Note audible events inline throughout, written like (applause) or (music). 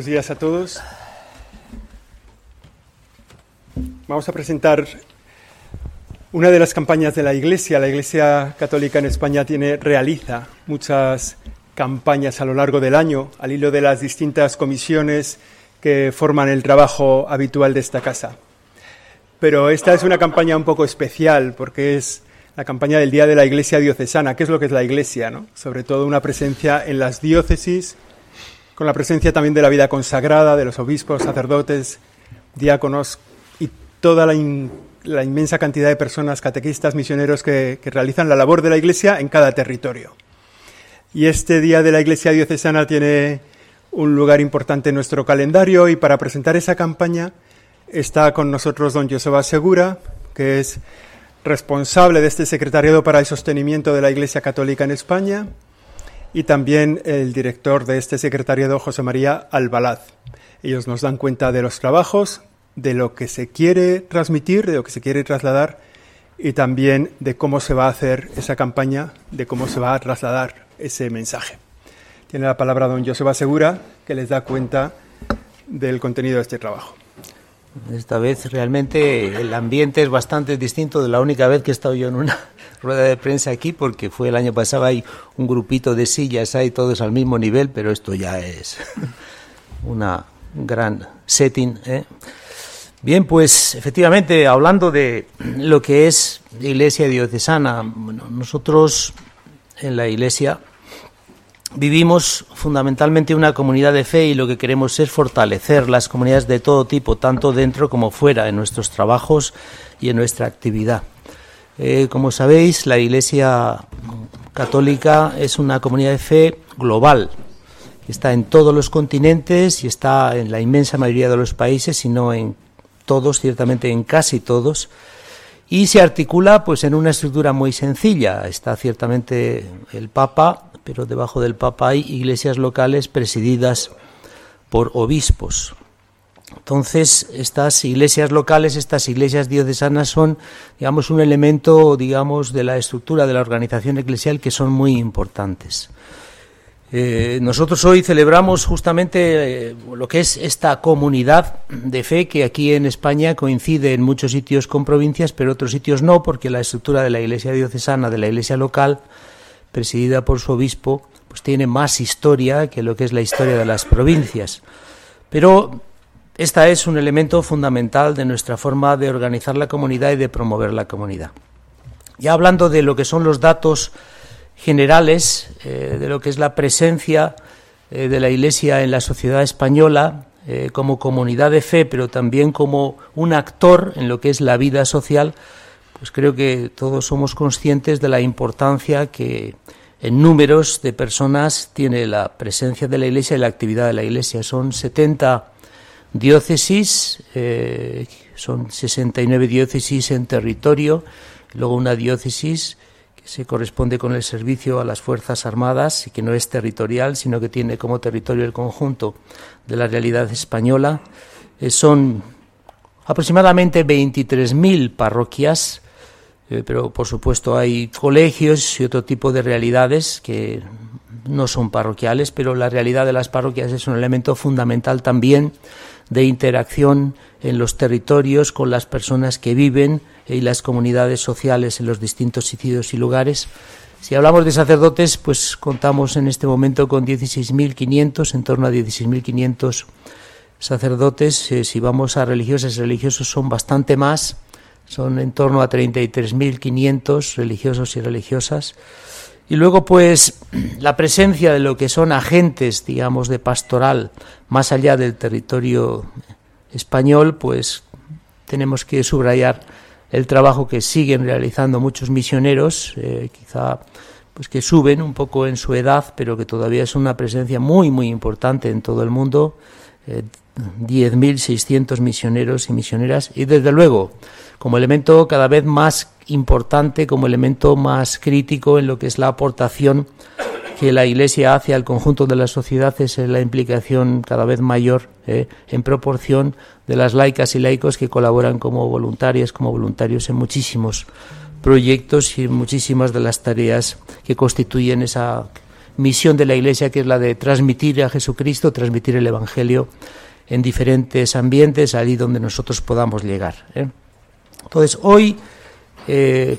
Buenos días a todos. Vamos a presentar una de las campañas de la Iglesia. La Iglesia Católica en España tiene, realiza muchas campañas a lo largo del año, al hilo de las distintas comisiones que forman el trabajo habitual de esta casa. Pero esta es una campaña un poco especial porque es la campaña del Día de la Iglesia Diocesana. ¿Qué es lo que es la Iglesia? No? Sobre todo una presencia en las diócesis, con la presencia también de la vida consagrada, de los obispos, sacerdotes, diáconos y toda la, inmensa cantidad de personas, catequistas, misioneros que, que realizan la labor de la Iglesia en cada territorio. Y este Día de la Iglesia Diocesana tiene un lugar importante en nuestro calendario y para presentar esa campaña está con nosotros don Joseba Segura, que es responsable de este secretariado para el sostenimiento de la Iglesia Católica en España, y también el director de este secretariado, José María Albalaz. Ellos nos dan cuenta de los trabajos, de lo que se quiere transmitir, de lo que se quiere trasladar y también de cómo se va a hacer esa campaña, de cómo se va a trasladar ese mensaje. Tiene la palabra don Joseba Segura, que les da cuenta del contenido de este trabajo. Esta vez realmente el ambiente es bastante distinto de la única vez que he estado yo en una rueda de prensa aquí, porque fue el año pasado, hay un grupito de sillas, hay todos al mismo nivel, pero esto ya es (laughs) una gran setting. ¿eh? Bien, pues efectivamente, hablando de lo que es iglesia diocesana, bueno, nosotros en la iglesia Vivimos fundamentalmente una comunidad de fe y lo que queremos es fortalecer las comunidades de todo tipo, tanto dentro como fuera, en nuestros trabajos y en nuestra actividad. Eh, como sabéis, la Iglesia Católica es una comunidad de fe global, está en todos los continentes y está en la inmensa mayoría de los países, si no en todos, ciertamente en casi todos, y se articula pues en una estructura muy sencilla. Está ciertamente el Papa pero debajo del Papa hay iglesias locales presididas por obispos. Entonces, estas iglesias locales, estas iglesias diocesanas son, digamos, un elemento, digamos, de la estructura de la organización eclesial que son muy importantes. Eh, nosotros hoy celebramos justamente eh, lo que es esta comunidad de fe que aquí en España coincide en muchos sitios con provincias, pero otros sitios no, porque la estructura de la iglesia diocesana, de la iglesia local, presidida por su obispo, pues tiene más historia que lo que es la historia de las provincias. Pero esta es un elemento fundamental de nuestra forma de organizar la comunidad y de promover la comunidad. Ya hablando de lo que son los datos generales, eh, de lo que es la presencia eh, de la Iglesia en la sociedad española, eh, como comunidad de fe, pero también como un actor en lo que es la vida social, pues creo que todos somos conscientes de la importancia que en números de personas tiene la presencia de la Iglesia y la actividad de la Iglesia. Son 70 diócesis, eh, son 69 diócesis en territorio, luego una diócesis que se corresponde con el servicio a las Fuerzas Armadas y que no es territorial, sino que tiene como territorio el conjunto de la realidad española. Eh, son aproximadamente 23.000 parroquias eh, pero por supuesto hay colegios y otro tipo de realidades que no son parroquiales, pero la realidad de las parroquias es un elemento fundamental también de interacción en los territorios con las personas que viven y las comunidades sociales en los distintos sitios y lugares. Si hablamos de sacerdotes, pues contamos en este momento con 16.500, en torno a 16.500 sacerdotes. Eh, si vamos a religiosas y religiosos son bastante más son en torno a 33.500 religiosos y religiosas. Y luego, pues, (clears throat) la presencia de lo que son agentes, digamos, de pastoral más allá del territorio español, pues tenemos que subrayar el trabajo que siguen realizando muchos misioneros, eh, quizá pues que suben un poco en su edad, pero que todavía es una presencia muy, muy importante en todo el mundo. Eh, 10.600 misioneros y misioneras y desde luego como elemento cada vez más importante, como elemento más crítico en lo que es la aportación que la Iglesia hace al conjunto de la sociedad es la implicación cada vez mayor eh, en proporción de las laicas y laicos que colaboran como voluntarias, como voluntarios en muchísimos proyectos y en muchísimas de las tareas que constituyen esa misión de la Iglesia, que es la de transmitir a Jesucristo, transmitir el Evangelio en diferentes ambientes, allí donde nosotros podamos llegar. ¿eh? Entonces, hoy eh,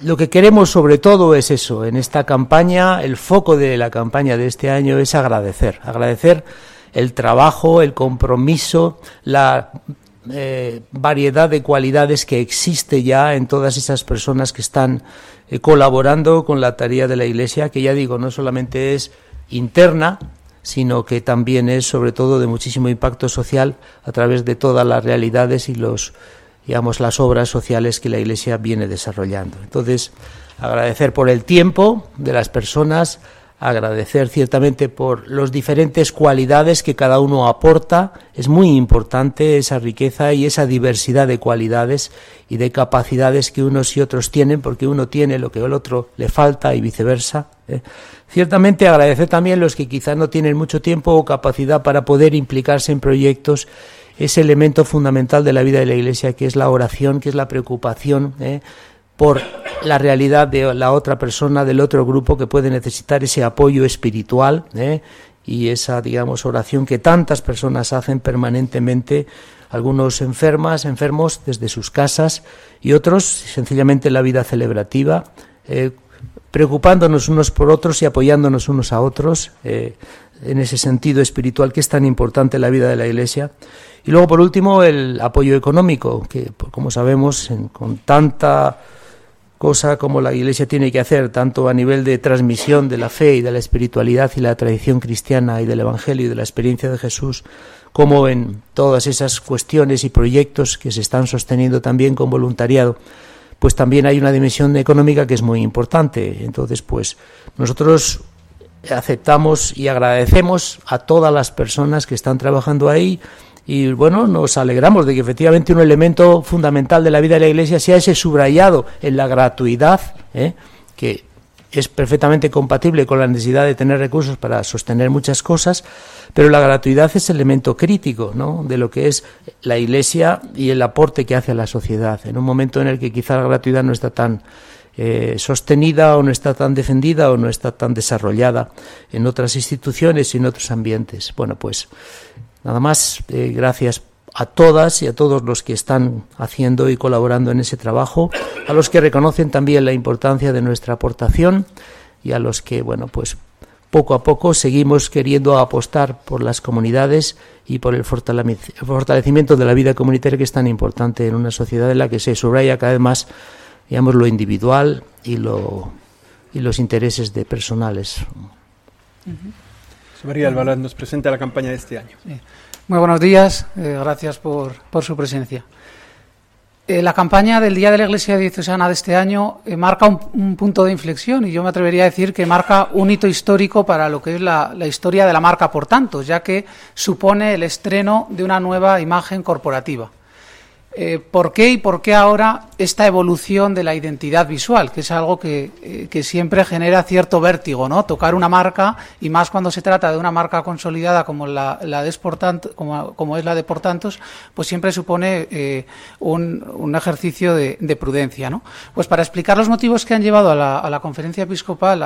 lo que queremos sobre todo es eso, en esta campaña, el foco de la campaña de este año es agradecer, agradecer el trabajo, el compromiso, la eh, variedad de cualidades que existe ya en todas esas personas que están eh, colaborando con la tarea de la Iglesia, que ya digo, no solamente es interna, sino que también es sobre todo de muchísimo impacto social a través de todas las realidades y los digamos las obras sociales que la Iglesia viene desarrollando. Entonces, agradecer por el tiempo de las personas, agradecer ciertamente por las diferentes cualidades que cada uno aporta. Es muy importante esa riqueza y esa diversidad de cualidades y de capacidades que unos y otros tienen, porque uno tiene lo que el otro le falta y viceversa. ¿eh? Ciertamente agradecer también los que quizás no tienen mucho tiempo o capacidad para poder implicarse en proyectos ese elemento fundamental de la vida de la Iglesia, que es la oración, que es la preocupación ¿eh? por la realidad de la otra persona, del otro grupo que puede necesitar ese apoyo espiritual ¿eh? y esa, digamos, oración que tantas personas hacen permanentemente, algunos enfermas, enfermos desde sus casas y otros sencillamente en la vida celebrativa, eh, preocupándonos unos por otros y apoyándonos unos a otros en ese sentido espiritual que es tan importante en la vida de la Iglesia. Y luego, por último, el apoyo económico, que, como sabemos, con tanta cosa como la Iglesia tiene que hacer, tanto a nivel de transmisión de la fe y de la espiritualidad y la tradición cristiana y del Evangelio y de la experiencia de Jesús, como en todas esas cuestiones y proyectos que se están sosteniendo también con voluntariado, pues también hay una dimensión económica que es muy importante. Entonces, pues nosotros aceptamos y agradecemos a todas las personas que están trabajando ahí, y bueno, nos alegramos de que efectivamente un elemento fundamental de la vida de la Iglesia sea ese subrayado en la gratuidad, ¿eh? que es perfectamente compatible con la necesidad de tener recursos para sostener muchas cosas, pero la gratuidad es elemento crítico ¿no? de lo que es la Iglesia y el aporte que hace a la sociedad, en un momento en el que quizá la gratuidad no está tan eh, sostenida o no está tan defendida o no está tan desarrollada en otras instituciones y en otros ambientes. Bueno, pues Nada más, eh, gracias a todas y a todos los que están haciendo y colaborando en ese trabajo, a los que reconocen también la importancia de nuestra aportación y a los que, bueno, pues poco a poco seguimos queriendo apostar por las comunidades y por el fortalecimiento de la vida comunitaria que es tan importante en una sociedad en la que se subraya cada vez más, digamos, lo individual y, lo, y los intereses de personales. María Albalaz nos presenta la campaña de este año. Muy buenos días, eh, gracias por, su presencia. Eh, la campaña del Día de la Iglesia Diocesana de este año eh, marca un, punto de inflexión y yo me atrevería a decir que marca un hito histórico para lo que es la, la historia de la marca por tanto, ya que supone el estreno de una nueva imagen corporativa. Eh, ¿Por qué y por qué ahora esta evolución de la identidad visual? Que es algo que, eh, siempre genera cierto vértigo, ¿no? Tocar una marca, y más cuando se trata de una marca consolidada como, la, de como, es la de Portantos, pues siempre supone eh, un, ejercicio de, prudencia, ¿no? Pues para explicar los motivos que han llevado a la, conferencia episcopal,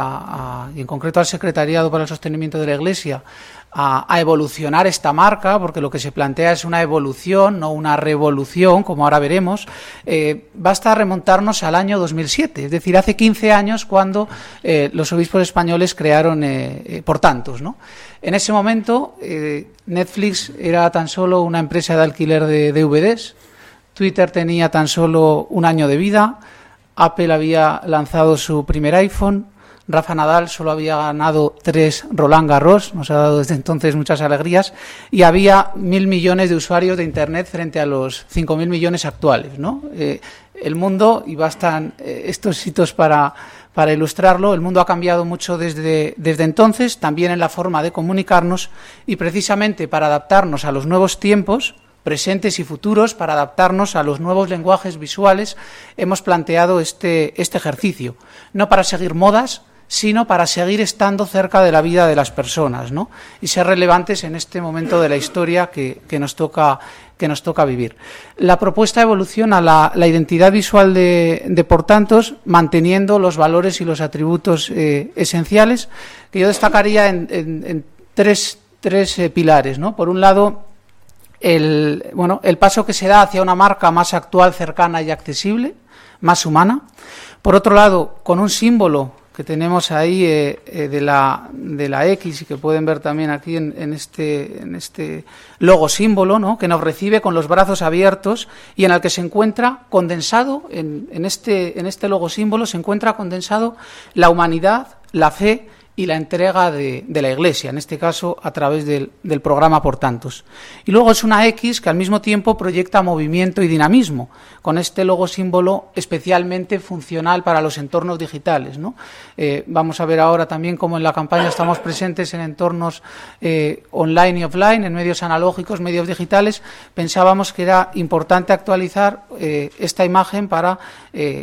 y en concreto al Secretariado para el Sostenimiento de la Iglesia, a, evolucionar esta marca, porque lo que se plantea es una evolución, no una revolución, como ahora veremos, eh, basta remontarnos al año 2007, es decir, hace 15 años cuando eh, los obispos españoles crearon eh, por tantos. ¿no? En ese momento, Netflix era tan solo una empresa de alquiler de DVDs, Twitter tenía tan solo un año de vida, Apple había lanzado su primer iPhone, Rafa Nadal solo había ganado tres Roland Garros, nos ha dado desde entonces muchas alegrías, y había mil millones de usuarios de Internet frente a los cinco mil millones actuales. ¿no? Eh, el mundo, y bastan eh, estos hitos para, para ilustrarlo, el mundo ha cambiado mucho desde, desde entonces, también en la forma de comunicarnos, y precisamente para adaptarnos a los nuevos tiempos, presentes y futuros para adaptarnos a los nuevos lenguajes visuales, hemos planteado este, este ejercicio. No para seguir modas, sino para seguir estando cerca de la vida de las personas ¿no? y ser relevantes en este momento de la historia que, nos, toca, que nos toca vivir. La propuesta evoluciona la, la identidad visual de, de Portantos, manteniendo los valores y los atributos eh, esenciales, que yo destacaría en, tres, tres eh, pilares. ¿no? Por un lado, el, bueno, el paso que se da hacia una marca más actual, cercana y accesible, más humana. Por otro lado, con un símbolo que tenemos ahí eh, eh, de, la, de la X y que pueden ver también aquí en, este, en este logo símbolo, ¿no? que nos recibe con los brazos abiertos y en el que se encuentra condensado, en, en, este, en este logo símbolo se encuentra condensado la humanidad, la fe y la entrega de, la Iglesia, en este caso a través del, programa Por Tantos. Y luego es una X que al mismo tiempo proyecta movimiento y dinamismo, con este logo símbolo especialmente funcional para los entornos digitales. Eh, vamos a ver ahora también cómo en la campaña estamos presentes en entornos eh, online y offline, en medios analógicos, medios digitales. Pensábamos que era importante actualizar eh, esta imagen para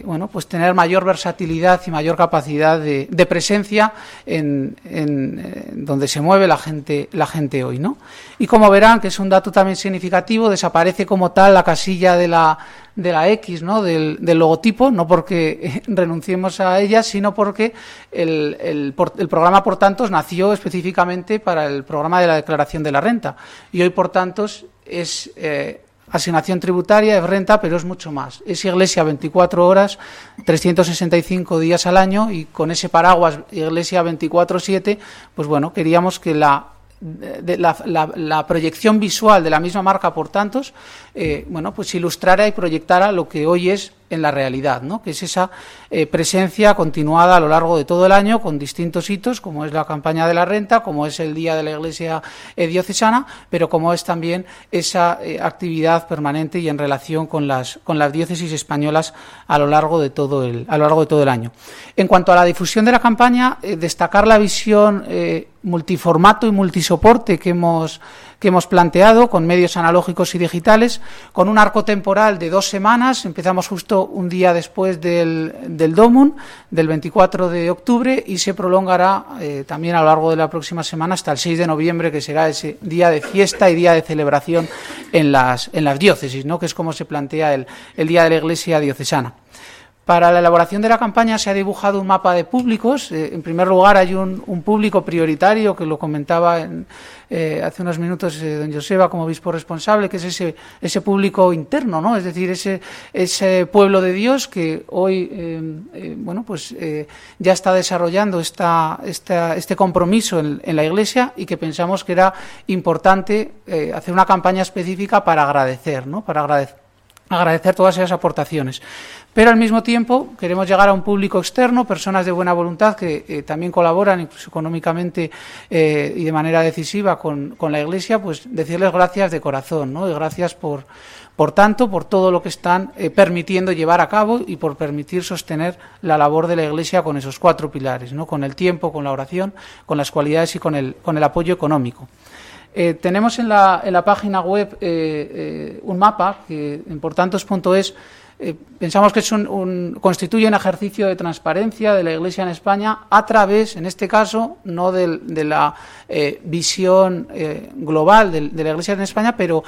bueno, pues tener mayor versatilidad y mayor capacidad de, de presencia en en, donde se mueve la gente, la gente hoy, ¿no? Y como verán, que es un dato también significativo, desaparece como tal la casilla de la, de la X, ¿no? Del, logotipo, no porque renunciemos a ella, sino porque el, el, el, programa Por Tantos nació específicamente para el programa de la declaración de la renta. Y hoy, por tantos, es eh, asignación tributaria, es renta, pero es mucho más. Es iglesia 24 horas, 365 días al año y con ese paraguas iglesia 24/7, pues bueno, queríamos que la la, proyección visual de la misma marca por tantos, eh, bueno, pues ilustrara y proyectara lo que hoy es en la realidad, ¿no? que es esa eh, presencia continuada a lo largo de todo el año con distintos hitos, como es la campaña de la renta, como es el Día de la Iglesia eh, Diocesana, pero como es también esa eh, actividad permanente y en relación con las, con las diócesis españolas a lo, largo de todo el, a lo largo de todo el año. En cuanto a la difusión de la campaña, destacar la visión multiformato y multisoporte que hemos que hemos planteado con medios analógicos y digitales, con un arco temporal de dos semanas. Empezamos justo un día después del, del DOMUN, del 24 de octubre, y se prolongará eh, también a lo largo de la próxima semana hasta el 6 de noviembre, que será ese día de fiesta y día de celebración en las, en las diócesis, ¿no? que es como se plantea el, el Día de la Iglesia Diocesana. Para la elaboración de la campaña se ha dibujado un mapa de públicos. Eh, en primer lugar, hay un, público prioritario que lo comentaba eh, hace unos minutos eh, don Joseba como obispo responsable, que es ese, público interno, ¿no? Es decir, ese, ese pueblo de Dios que hoy, bueno, pues ya está desarrollando este compromiso en, la Iglesia y que pensamos que era importante hacer una campaña específica para agradecer, ¿no? Para agradecer todas esas aportaciones. Pero al mismo tiempo queremos llegar a un público externo, personas de buena voluntad que eh, también colaboran incluso económicamente eh, y de manera decisiva con, la Iglesia, pues decirles gracias de corazón, ¿no? Y gracias por, por tanto, por todo lo que están eh, permitiendo llevar a cabo y por permitir sostener la labor de la Iglesia con esos cuatro pilares, ¿no? Con el tiempo, con la oración, con las cualidades y con el, con el apoyo económico. tenemos en la, en la, página web un mapa que en portantos.es eh, pensamos que es un, constituye un ejercicio de transparencia de la Iglesia en España a través, en este caso, no de, la eh, visión eh, global de, la Iglesia en España, pero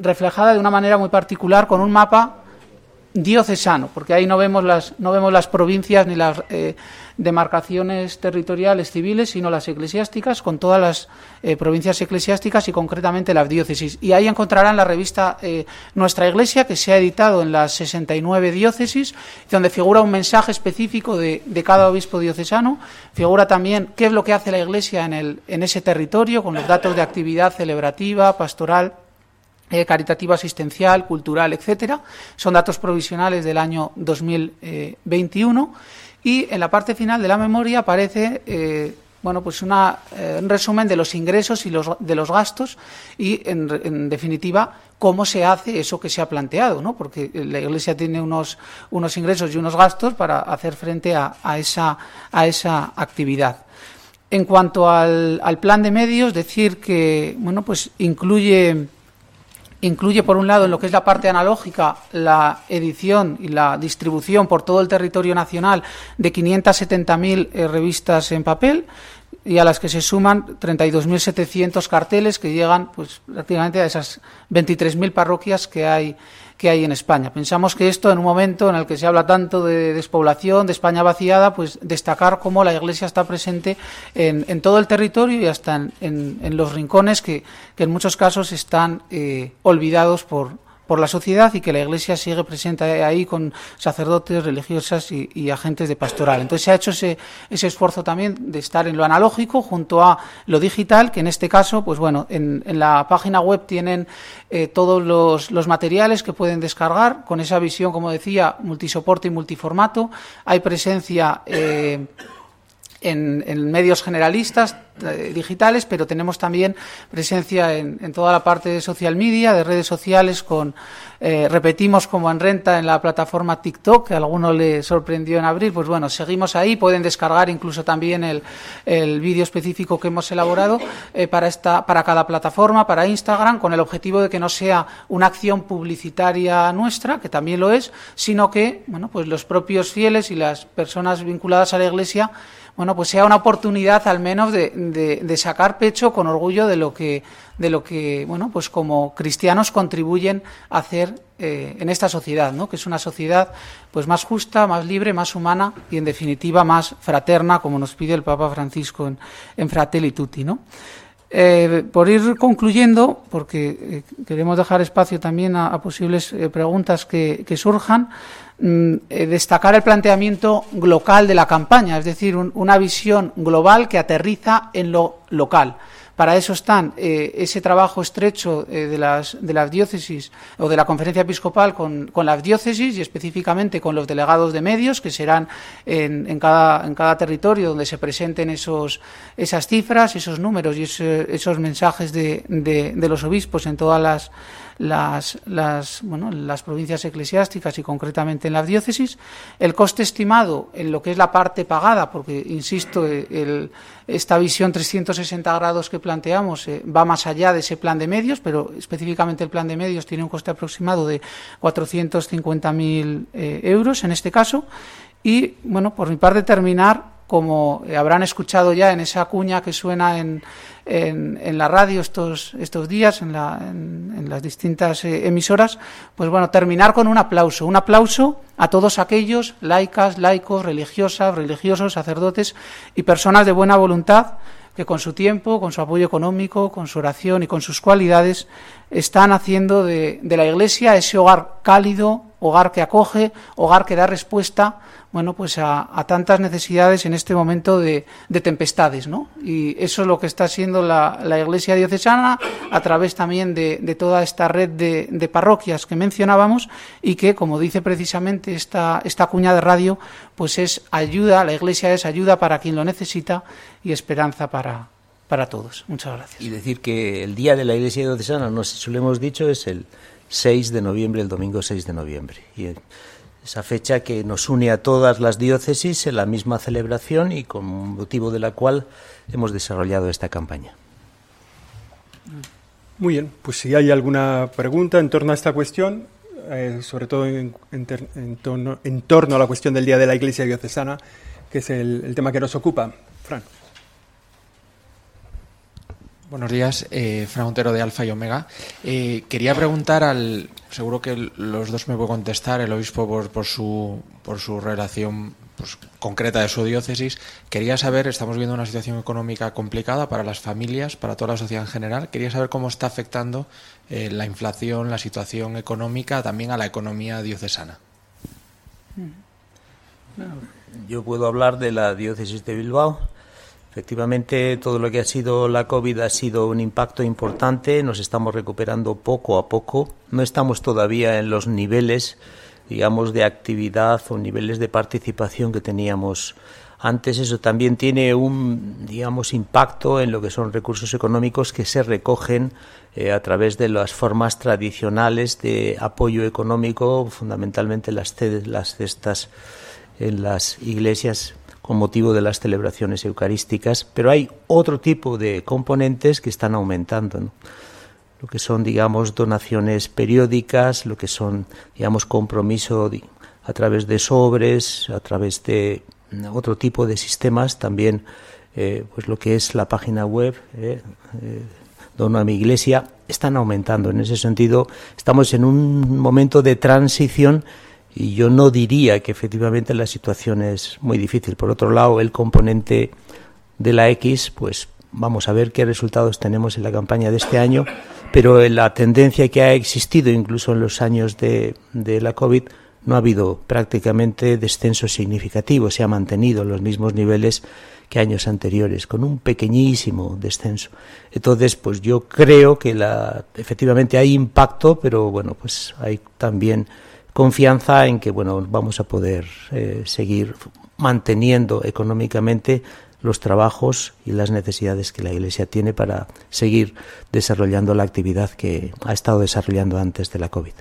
reflejada de una manera muy particular con un mapa diocesano, porque ahí no vemos las, no vemos las provincias ni las eh, demarcaciones territoriales civiles, sino las eclesiásticas, con todas las eh, provincias eclesiásticas y concretamente las diócesis. Y ahí encontrarán la revista eh, Nuestra Iglesia, que se ha editado en las 69 diócesis, donde figura un mensaje específico de, de cada obispo diocesano, figura también qué es lo que hace la Iglesia en, el, en ese territorio, con los datos de actividad celebrativa, pastoral, eh, caritativa asistencial, cultural, etcétera. Son datos provisionales del año 2021 y en la parte final de la memoria aparece eh, bueno, pues una, eh, un resumen de los ingresos y los, de los gastos y, en, definitiva, cómo se hace eso que se ha planteado, ¿no? porque la Iglesia tiene unos, unos ingresos y unos gastos para hacer frente a, a, esa, a esa actividad. En cuanto al, al plan de medios, decir que bueno, pues incluye incluye, por un lado, en lo que es la parte analógica, la edición y la distribución por todo el territorio nacional de 570.000 eh, revistas en papel y a las que se suman 32.700 carteles que llegan pues, prácticamente a esas 23.000 parroquias que hay que hay en España. Pensamos que esto, en un momento en el que se habla tanto de despoblación, de España vaciada, pues destacar cómo la Iglesia está presente en, todo el territorio y hasta en, los rincones que, en muchos casos están eh, olvidados por, por la sociedad y que la Iglesia sigue presente ahí con sacerdotes, religiosas y, agentes de pastoral. Entonces se ha hecho ese, ese, esfuerzo también de estar en lo analógico junto a lo digital, que en este caso, pues bueno, en, la página web tienen eh, todos los, los, materiales que pueden descargar con esa visión, como decía, multisoporte y multiformato. Hay presencia. Eh, en, medios generalistas eh, digitales, pero tenemos también presencia en, toda la parte de social media, de redes sociales, con eh, repetimos como en renta en la plataforma TikTok, que a alguno le sorprendió en abril, pues bueno, seguimos ahí, pueden descargar incluso también el, el vídeo específico que hemos elaborado eh, para esta, para cada plataforma, para Instagram, con el objetivo de que no sea una acción publicitaria nuestra, que también lo es, sino que bueno, pues los propios fieles y las personas vinculadas a la Iglesia bueno, pues sea una oportunidad al menos de, sacar pecho con orgullo de lo que, de lo que, bueno, pues como cristianos contribuyen a hacer eh, en esta sociedad, ¿no? Que es una sociedad, pues más justa, más libre, más humana y en definitiva más fraterna, como nos pide el Papa Francisco en, en Fratelli Tutti, ¿no? Eh, por ir concluyendo, porque eh, queremos dejar espacio también a, posibles preguntas que, surjan, destacar el planteamiento local de la campaña, es decir, una visión global que aterriza en lo local. Para eso están eh, ese trabajo estrecho eh, de, las, de las diócesis o de la conferencia episcopal con, las diócesis y específicamente con los delegados de medios, que serán en, en, cada, en cada territorio donde se presenten esos, esas cifras, esos números y esos mensajes de, de los obispos en todas las las, las, bueno, las provincias eclesiásticas y concretamente en las diócesis. El coste estimado en lo que es la parte pagada, porque, insisto, el, esta visión 360 grados que planteamos eh, va más allá de ese plan de medios, pero específicamente el plan de medios tiene un coste aproximado de 450.000 eh, euros en este caso. Y, bueno, por mi parte, terminar como habrán escuchado ya en esa cuña que suena en, en, la radio estos, estos días, en, las distintas eh, emisoras, pues bueno, terminar con un aplauso, un aplauso a todos aquellos laicas, laicos, religiosas, religiosos, sacerdotes y personas de buena voluntad que con su tiempo, con su apoyo económico, con su oración y con sus cualidades están haciendo de, de la Iglesia ese hogar cálido, hogar que acoge, hogar que da respuesta bueno, pues a, tantas necesidades en este momento de, tempestades, ¿no? Y eso es lo que está haciendo la, Iglesia diocesana a través también de, toda esta red de, parroquias que mencionábamos y que, como dice precisamente esta, esta cuña de radio, pues es ayuda, la Iglesia es ayuda para quien lo necesita y esperanza para, para todos. Muchas gracias. Y decir que el día de la Iglesia diocesana, no sé si lo hemos dicho, es el 6 de noviembre, el domingo 6 de noviembre. Esa fecha que nos une a todas las diócesis en la misma celebración y con motivo de la cual hemos desarrollado esta campaña. Muy bien, pues si hay alguna pregunta en torno a esta cuestión, eh, sobre todo en, torno, a la cuestión del Día de la Iglesia Diocesana, que es el, el tema que nos ocupa. Fran. Buenos días, eh, Fran Montero de Alfa y Omega. Eh, quería preguntar al, seguro que los dos me pueden contestar, el obispo por, su, por su relación pues, concreta de su diócesis. Quería saber, estamos viendo una situación económica complicada para las familias, para toda la sociedad en general. Quería saber cómo está afectando eh, la inflación, la situación económica también a la economía diocesana. Yo puedo hablar de la diócesis de Bilbao Efectivamente, todo lo que ha sido la COVID ha sido un impacto importante. Nos estamos recuperando poco a poco. No estamos todavía en los niveles, digamos, de actividad o niveles de participación que teníamos antes. Eso también tiene un, digamos, impacto en lo que son recursos económicos que se recogen eh, a través de las formas tradicionales de apoyo económico, fundamentalmente las, las cestas en las iglesias con motivo de las celebraciones eucarísticas, pero hay otro tipo de componentes que están aumentando. lo que son, digamos, donaciones periódicas, lo que son, digamos, compromiso a través de sobres, a través de otro tipo de sistemas, también, eh, pues lo que es la página web, eh, eh, Dono a mi iglesia, están aumentando. En ese sentido, estamos en un momento de transición y yo no diría que efectivamente la situación es muy difícil. Por otro lado, el componente de la X, pues vamos a ver qué resultados tenemos en la campaña de este año, pero la tendencia que ha existido incluso en los años de, de la COVID no ha habido prácticamente descenso significativo, se ha mantenido los mismos niveles que años anteriores, con un pequeñísimo descenso. Entonces, pues yo creo que la, efectivamente hay impacto, pero bueno, pues hay también confianza en que bueno vamos a poder eh, seguir manteniendo económicamente los trabajos y las necesidades que la Iglesia tiene para seguir desarrollando la actividad que ha estado desarrollando antes de la COVID.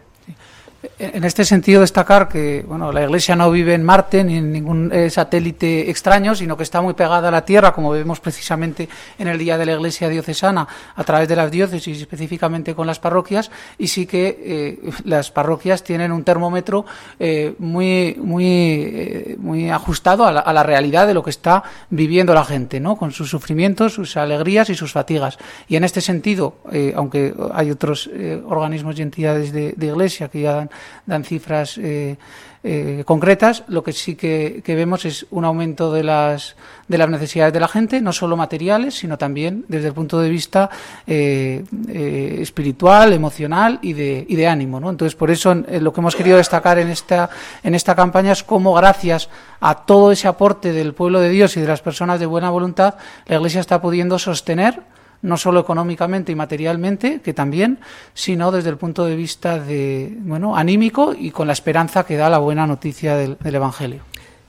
En este sentido, destacar que bueno, la Iglesia no vive en Marte ni en ningún eh, satélite extraño, sino que está muy pegada a la Tierra, como vemos precisamente en el Día de la Iglesia Diocesana, a través de las diócesis, específicamente con las parroquias, y sí que eh, las parroquias tienen un termómetro eh, muy, muy, muy ajustado a la, a la, realidad de lo que está viviendo la gente, ¿no? con sus sufrimientos, sus alegrías y sus fatigas. Y en este sentido, aunque hay otros organismos y entidades de, de Iglesia que ya dan cifras eh, eh, concretas. Lo que sí que, vemos es un aumento de las, de las necesidades de la gente, no solo materiales, sino también desde el punto de vista eh, espiritual, emocional y de, y de ánimo. Entonces, por eso lo que hemos querido destacar en esta, en esta campaña es cómo, gracias a todo ese aporte del pueblo de Dios y de las personas de buena voluntad, la Iglesia está pudiendo sostener no solo económicamente y materialmente, que también, sino desde el punto de vista de, bueno, anímico y con la esperanza que da la buena noticia del, Evangelio.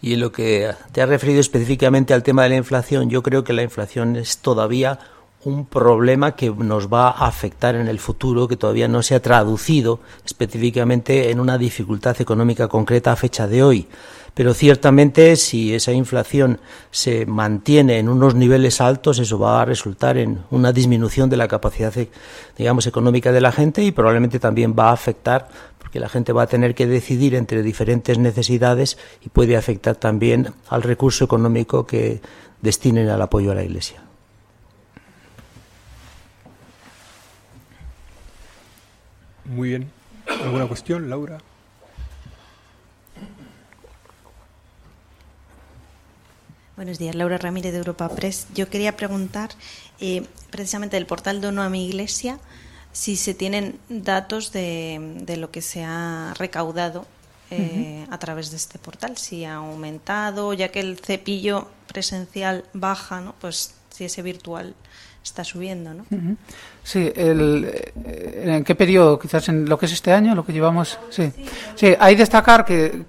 Y en lo que te has referido específicamente al tema de la inflación, yo creo que la inflación es todavía un problema que nos va a afectar en el futuro, que todavía no se ha traducido específicamente en una dificultad económica concreta a fecha de hoy pero ciertamente si esa inflación se mantiene en unos niveles altos, eso va a resultar en una disminución de la capacidad, digamos, económica de la gente y probablemente también va a afectar porque la gente va a tener que decidir entre diferentes necesidades y puede afectar también al recurso económico que destinen al apoyo a la Iglesia. Muy bien. ¿Alguna cuestión, Laura? Buenos días, Laura Ramírez de Europa Press. Yo quería preguntar eh, precisamente del portal Dono a mi Iglesia si se tienen datos de, lo que se ha recaudado eh, a través de este portal, si ha aumentado, ya que el cepillo presencial baja, ¿no? pues si ese virtual está subiendo. ¿no? Sí, el, eh, ¿en qué periodo? Quizás en lo que es este año, lo que llevamos. Sí, sí hay destacar que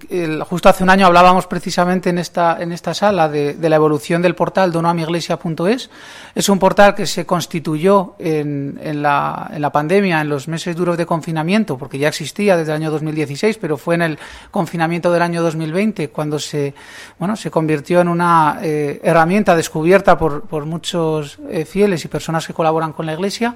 justo hace un año hablábamos precisamente en esta, en esta sala de, la evolución del portal donoamiglesia.es. Es un portal que se constituyó en, en, la, en la pandemia, en los meses duros de confinamiento, porque ya existía desde el año 2016, pero fue en el confinamiento del año 2020 cuando se, bueno, se convirtió en una eh, herramienta descubierta por, por muchos eh, fieles y personas que colaboran con la Iglesia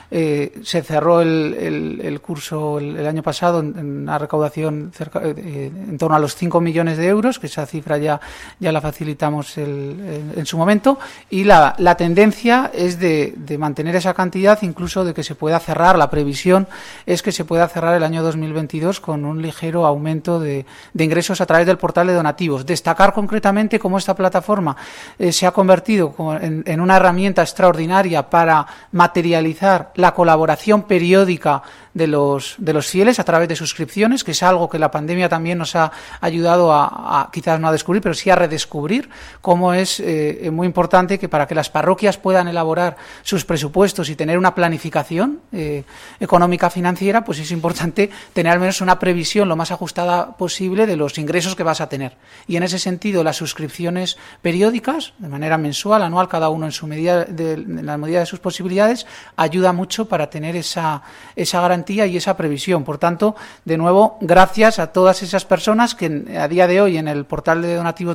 eh, se cerró el, curso el, año pasado en, una recaudación cerca, eh, en torno a los 5 millones de euros, que esa cifra ya, ya la facilitamos en su momento, y la, tendencia es de, mantener esa cantidad, incluso de que se pueda cerrar, la previsión es que se pueda cerrar el año 2022 con un ligero aumento de, ingresos a través del portal de donativos. Destacar concretamente cómo esta plataforma eh, se ha convertido en una herramienta extraordinaria para materializar la colaboración periódica de los, de los fieles a través de suscripciones, que es algo que la pandemia también nos ha ayudado a, quizás no a descubrir, pero sí a redescubrir cómo es eh, muy importante que para que las parroquias puedan elaborar sus presupuestos y tener una planificación eh, económica financiera, pues es importante tener al menos una previsión lo más ajustada posible de los ingresos que vas a tener. Y en ese sentido, las suscripciones periódicas, de manera mensual, anual, cada uno en su medida de, en la medida de sus posibilidades, ayuda mucho para tener esa, esa garantía garantía y esa previsión. Por tanto, de nuevo, gracias a todas esas personas que a día de hoy en el portal de donativo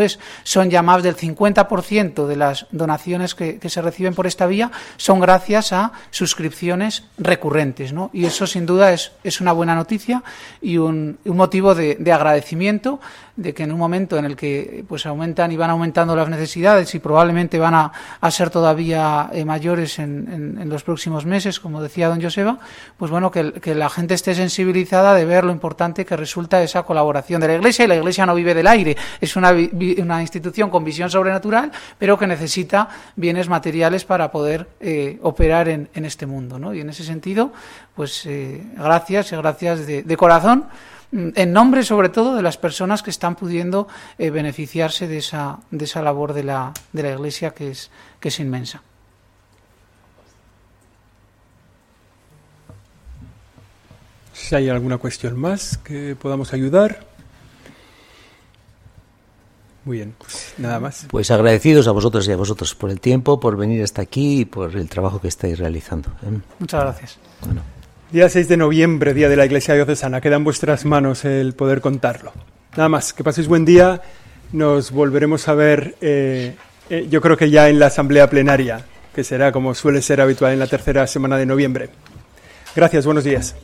es son ya más del 50% de las donaciones que, se reciben por esta vía, son gracias a suscripciones recurrentes. ¿no? Y eso, sin duda, es, es una buena noticia y un, motivo de, de agradecimiento de que en un momento en el que pues aumentan y van aumentando las necesidades y probablemente van a, ser todavía eh, mayores en, en, los próximos meses, como decía don Joseba, pues bueno, que, la gente esté sensibilizada de ver lo importante que resulta esa colaboración de la Iglesia y la Iglesia no vive del aire, es una, institución con visión sobrenatural, pero que necesita bienes materiales para poder eh, operar en, este mundo, ¿no? Y en ese sentido, pues eh, gracias y gracias de, corazón Mm, en nombre sobre todo de las personas que están pudiendo eh, beneficiarse de esa, de esa labor de la, de la Iglesia que es, que es inmensa. Si hay alguna cuestión más que podamos ayudar. Muy bien, pues nada más. Pues agradecidos a vosotros y a vosotros por el tiempo, por venir hasta aquí y por el trabajo que estáis realizando. ¿eh? Muchas gracias. Bueno. Día 6 de noviembre, día de la Iglesia Diocesana. Queda en vuestras manos el poder contarlo. Nada más, que paséis buen día. Nos volveremos a ver, eh, eh, yo creo que ya en la Asamblea Plenaria, que será como suele ser habitual en la tercera semana de noviembre. Gracias, buenos días.